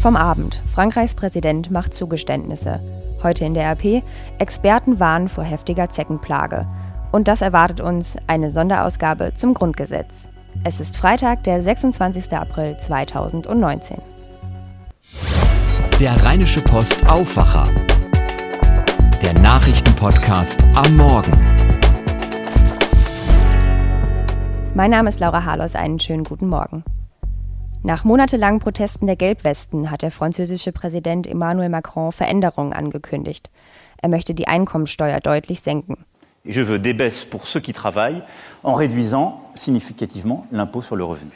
Vom Abend. Frankreichs Präsident macht Zugeständnisse. Heute in der RP. Experten warnen vor heftiger Zeckenplage. Und das erwartet uns eine Sonderausgabe zum Grundgesetz. Es ist Freitag, der 26. April 2019. Der Rheinische Post Aufwacher. Der Nachrichtenpodcast am Morgen. Mein Name ist Laura Harlos, einen schönen guten Morgen. Nach monatelangen Protesten der Gelbwesten hat der französische Präsident Emmanuel Macron Veränderungen angekündigt. Er möchte die Einkommensteuer deutlich senken. Je veux des baisses pour ceux qui travaillent en réduisant significativement l'impôt sur le revenu.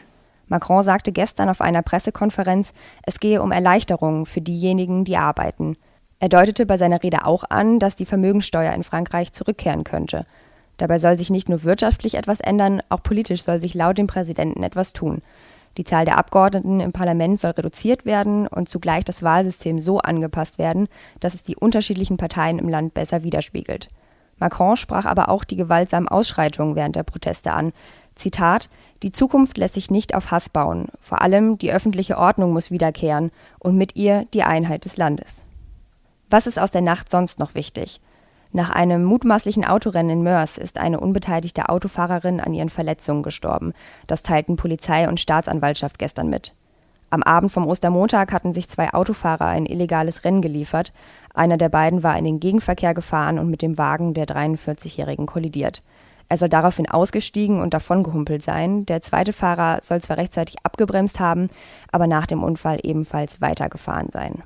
Macron sagte gestern auf einer Pressekonferenz, es gehe um Erleichterungen für diejenigen, die arbeiten. Er deutete bei seiner Rede auch an, dass die Vermögensteuer in Frankreich zurückkehren könnte. Dabei soll sich nicht nur wirtschaftlich etwas ändern, auch politisch soll sich laut dem Präsidenten etwas tun. Die Zahl der Abgeordneten im Parlament soll reduziert werden und zugleich das Wahlsystem so angepasst werden, dass es die unterschiedlichen Parteien im Land besser widerspiegelt. Macron sprach aber auch die gewaltsamen Ausschreitungen während der Proteste an. Zitat: Die Zukunft lässt sich nicht auf Hass bauen. Vor allem die öffentliche Ordnung muss wiederkehren und mit ihr die Einheit des Landes. Was ist aus der Nacht sonst noch wichtig? Nach einem mutmaßlichen Autorennen in Mörs ist eine unbeteiligte Autofahrerin an ihren Verletzungen gestorben. Das teilten Polizei und Staatsanwaltschaft gestern mit. Am Abend vom Ostermontag hatten sich zwei Autofahrer ein illegales Rennen geliefert. Einer der beiden war in den Gegenverkehr gefahren und mit dem Wagen der 43-Jährigen kollidiert. Er soll daraufhin ausgestiegen und davongehumpelt sein. Der zweite Fahrer soll zwar rechtzeitig abgebremst haben, aber nach dem Unfall ebenfalls weitergefahren sein.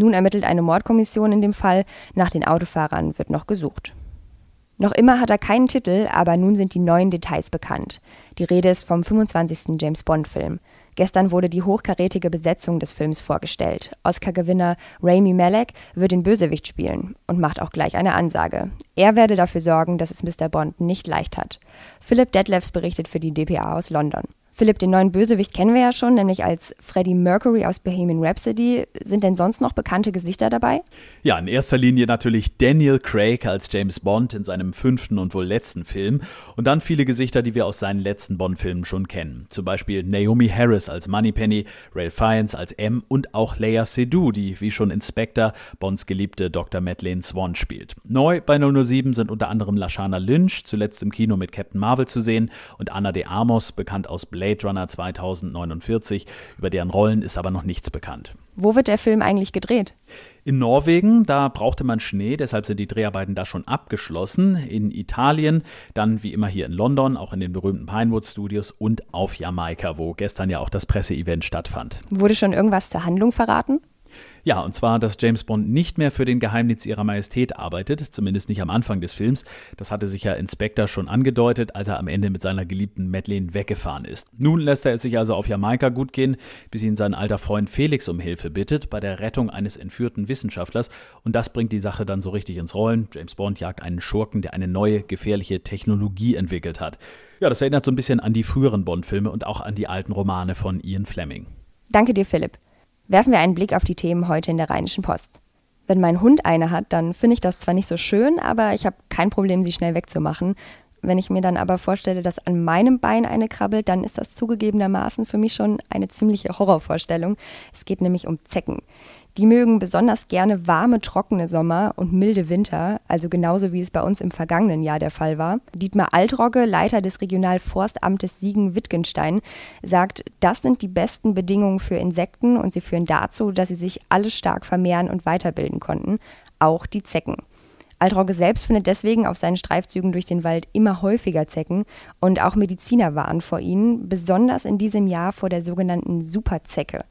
Nun ermittelt eine Mordkommission in dem Fall, nach den Autofahrern wird noch gesucht. Noch immer hat er keinen Titel, aber nun sind die neuen Details bekannt. Die Rede ist vom 25. James Bond-Film. Gestern wurde die hochkarätige Besetzung des Films vorgestellt. Oscar-Gewinner Rami Malek wird den Bösewicht spielen und macht auch gleich eine Ansage. Er werde dafür sorgen, dass es Mr. Bond nicht leicht hat. Philip Detlefs berichtet für die dpa aus London. Philipp, den neuen Bösewicht kennen wir ja schon, nämlich als Freddie Mercury aus Bohemian Rhapsody. Sind denn sonst noch bekannte Gesichter dabei? Ja, in erster Linie natürlich Daniel Craig als James Bond in seinem fünften und wohl letzten Film. Und dann viele Gesichter, die wir aus seinen letzten Bond-Filmen schon kennen. Zum Beispiel Naomi Harris als Moneypenny, Ralph Fiennes als M und auch Leia Seydoux, die wie schon Inspector Bonds geliebte Dr. Madeleine Swan spielt. Neu bei 007 sind unter anderem Lashana Lynch, zuletzt im Kino mit Captain Marvel zu sehen, und Anna de Armos, bekannt aus Blade Blade Runner 2049. Über deren Rollen ist aber noch nichts bekannt. Wo wird der Film eigentlich gedreht? In Norwegen, da brauchte man Schnee, deshalb sind die Dreharbeiten da schon abgeschlossen. In Italien, dann wie immer hier in London, auch in den berühmten Pinewood Studios und auf Jamaika, wo gestern ja auch das Presseevent stattfand. Wurde schon irgendwas zur Handlung verraten? Ja, und zwar, dass James Bond nicht mehr für den Geheimdienst ihrer Majestät arbeitet, zumindest nicht am Anfang des Films. Das hatte sich ja Inspector schon angedeutet, als er am Ende mit seiner geliebten Madeleine weggefahren ist. Nun lässt er es sich also auf Jamaika gut gehen, bis ihn sein alter Freund Felix um Hilfe bittet bei der Rettung eines entführten Wissenschaftlers. Und das bringt die Sache dann so richtig ins Rollen. James Bond jagt einen Schurken, der eine neue, gefährliche Technologie entwickelt hat. Ja, das erinnert so ein bisschen an die früheren Bond-Filme und auch an die alten Romane von Ian Fleming. Danke dir, Philipp. Werfen wir einen Blick auf die Themen heute in der Rheinischen Post. Wenn mein Hund eine hat, dann finde ich das zwar nicht so schön, aber ich habe kein Problem, sie schnell wegzumachen. Wenn ich mir dann aber vorstelle, dass an meinem Bein eine krabbelt, dann ist das zugegebenermaßen für mich schon eine ziemliche Horrorvorstellung. Es geht nämlich um Zecken. Die mögen besonders gerne warme, trockene Sommer und milde Winter, also genauso wie es bei uns im vergangenen Jahr der Fall war. Dietmar Altrogge, Leiter des Regionalforstamtes Siegen-Wittgenstein, sagt, das sind die besten Bedingungen für Insekten und sie führen dazu, dass sie sich alle stark vermehren und weiterbilden konnten, auch die Zecken. Altrogge selbst findet deswegen auf seinen Streifzügen durch den Wald immer häufiger Zecken und auch Mediziner warnen vor ihnen, besonders in diesem Jahr vor der sogenannten Superzecke.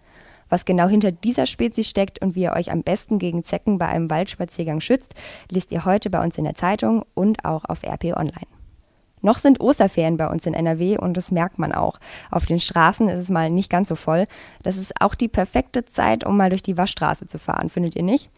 Was genau hinter dieser Spezies steckt und wie ihr euch am besten gegen Zecken bei einem Waldspaziergang schützt, liest ihr heute bei uns in der Zeitung und auch auf RP Online. Noch sind Osterferien bei uns in NRW und das merkt man auch. Auf den Straßen ist es mal nicht ganz so voll. Das ist auch die perfekte Zeit, um mal durch die Waschstraße zu fahren, findet ihr nicht?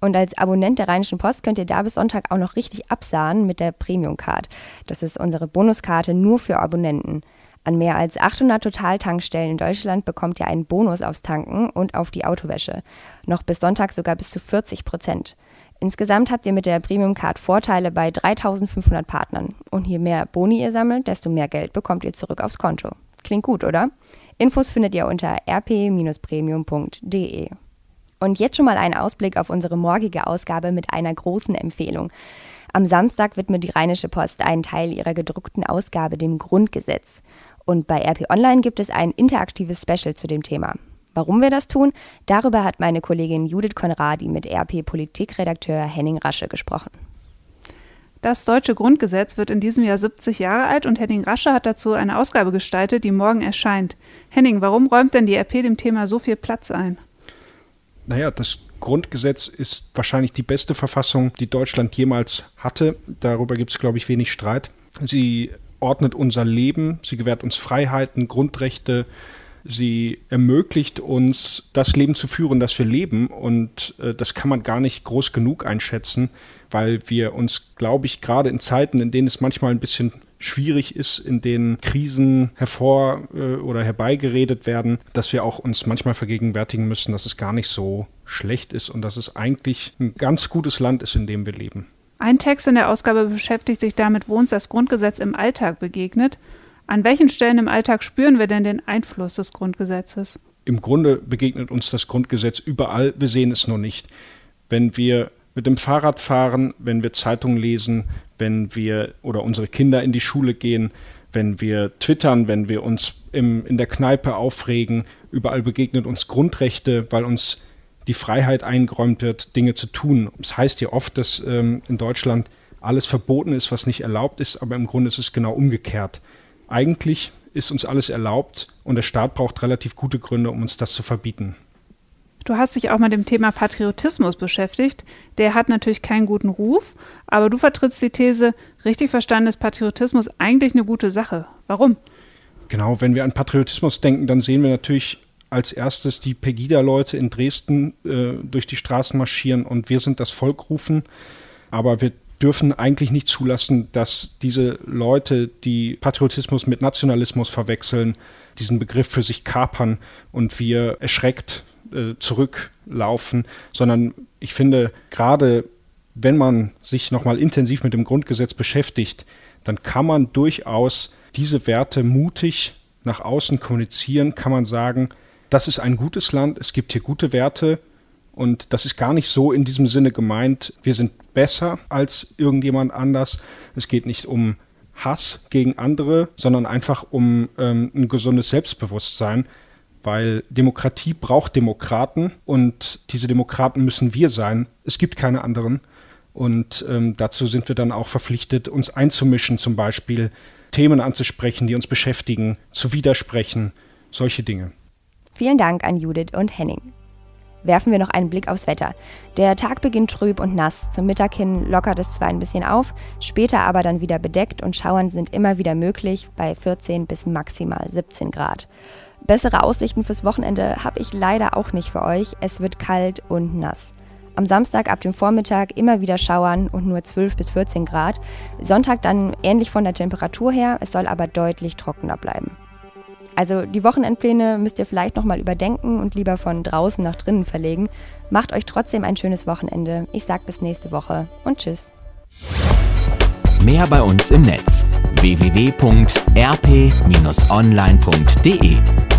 Und als Abonnent der Rheinischen Post könnt ihr da bis Sonntag auch noch richtig absahen mit der Premium Card. Das ist unsere Bonuskarte nur für Abonnenten. An mehr als 800 Totaltankstellen in Deutschland bekommt ihr einen Bonus aufs Tanken und auf die Autowäsche. Noch bis Sonntag sogar bis zu 40 Prozent. Insgesamt habt ihr mit der Premium Card Vorteile bei 3500 Partnern. Und je mehr Boni ihr sammelt, desto mehr Geld bekommt ihr zurück aufs Konto. Klingt gut, oder? Infos findet ihr unter rp-premium.de. Und jetzt schon mal ein Ausblick auf unsere morgige Ausgabe mit einer großen Empfehlung. Am Samstag widmet die Rheinische Post einen Teil ihrer gedruckten Ausgabe dem Grundgesetz. Und bei RP Online gibt es ein interaktives Special zu dem Thema. Warum wir das tun, darüber hat meine Kollegin Judith Konradi mit RP Politikredakteur Henning Rasche gesprochen. Das deutsche Grundgesetz wird in diesem Jahr 70 Jahre alt und Henning Rasche hat dazu eine Ausgabe gestaltet, die morgen erscheint. Henning, warum räumt denn die RP dem Thema so viel Platz ein? Naja, das Grundgesetz ist wahrscheinlich die beste Verfassung, die Deutschland jemals hatte. Darüber gibt es, glaube ich, wenig Streit. Sie ordnet unser Leben, sie gewährt uns Freiheiten, Grundrechte, sie ermöglicht uns, das Leben zu führen, das wir leben. Und äh, das kann man gar nicht groß genug einschätzen, weil wir uns, glaube ich, gerade in Zeiten, in denen es manchmal ein bisschen schwierig ist, in denen Krisen hervor äh, oder herbeigeredet werden, dass wir auch uns manchmal vergegenwärtigen müssen, dass es gar nicht so schlecht ist und dass es eigentlich ein ganz gutes Land ist, in dem wir leben. Ein Text in der Ausgabe beschäftigt sich damit, wo uns das Grundgesetz im Alltag begegnet. An welchen Stellen im Alltag spüren wir denn den Einfluss des Grundgesetzes? Im Grunde begegnet uns das Grundgesetz überall, wir sehen es nur nicht. Wenn wir mit dem Fahrrad fahren, wenn wir Zeitungen lesen, wenn wir oder unsere Kinder in die Schule gehen, wenn wir twittern, wenn wir uns im, in der Kneipe aufregen, überall begegnet uns Grundrechte, weil uns die Freiheit eingeräumt wird, Dinge zu tun. Es heißt ja oft, dass ähm, in Deutschland alles verboten ist, was nicht erlaubt ist, aber im Grunde ist es genau umgekehrt. Eigentlich ist uns alles erlaubt und der Staat braucht relativ gute Gründe, um uns das zu verbieten. Du hast dich auch mit dem Thema Patriotismus beschäftigt. Der hat natürlich keinen guten Ruf, aber du vertrittst die These, richtig verstanden ist Patriotismus eigentlich eine gute Sache. Warum? Genau, wenn wir an Patriotismus denken, dann sehen wir natürlich als erstes die Pegida-Leute in Dresden äh, durch die Straßen marschieren und wir sind das Volk rufen. Aber wir dürfen eigentlich nicht zulassen, dass diese Leute, die Patriotismus mit Nationalismus verwechseln, diesen Begriff für sich kapern und wir erschreckt äh, zurücklaufen, sondern ich finde, gerade wenn man sich nochmal intensiv mit dem Grundgesetz beschäftigt, dann kann man durchaus diese Werte mutig nach außen kommunizieren, kann man sagen, das ist ein gutes Land, es gibt hier gute Werte und das ist gar nicht so in diesem Sinne gemeint, wir sind besser als irgendjemand anders. Es geht nicht um Hass gegen andere, sondern einfach um ähm, ein gesundes Selbstbewusstsein, weil Demokratie braucht Demokraten und diese Demokraten müssen wir sein. Es gibt keine anderen. Und ähm, dazu sind wir dann auch verpflichtet, uns einzumischen, zum Beispiel Themen anzusprechen, die uns beschäftigen, zu widersprechen, solche Dinge. Vielen Dank an Judith und Henning. Werfen wir noch einen Blick aufs Wetter. Der Tag beginnt trüb und nass. Zum Mittag hin lockert es zwar ein bisschen auf, später aber dann wieder bedeckt und Schauern sind immer wieder möglich bei 14 bis maximal 17 Grad. Bessere Aussichten fürs Wochenende habe ich leider auch nicht für euch. Es wird kalt und nass. Am Samstag ab dem Vormittag immer wieder Schauern und nur 12 bis 14 Grad. Sonntag dann ähnlich von der Temperatur her, es soll aber deutlich trockener bleiben. Also die Wochenendpläne müsst ihr vielleicht nochmal überdenken und lieber von draußen nach drinnen verlegen. Macht euch trotzdem ein schönes Wochenende. Ich sag bis nächste Woche und tschüss. Mehr bei uns im Netz www.rp-online.de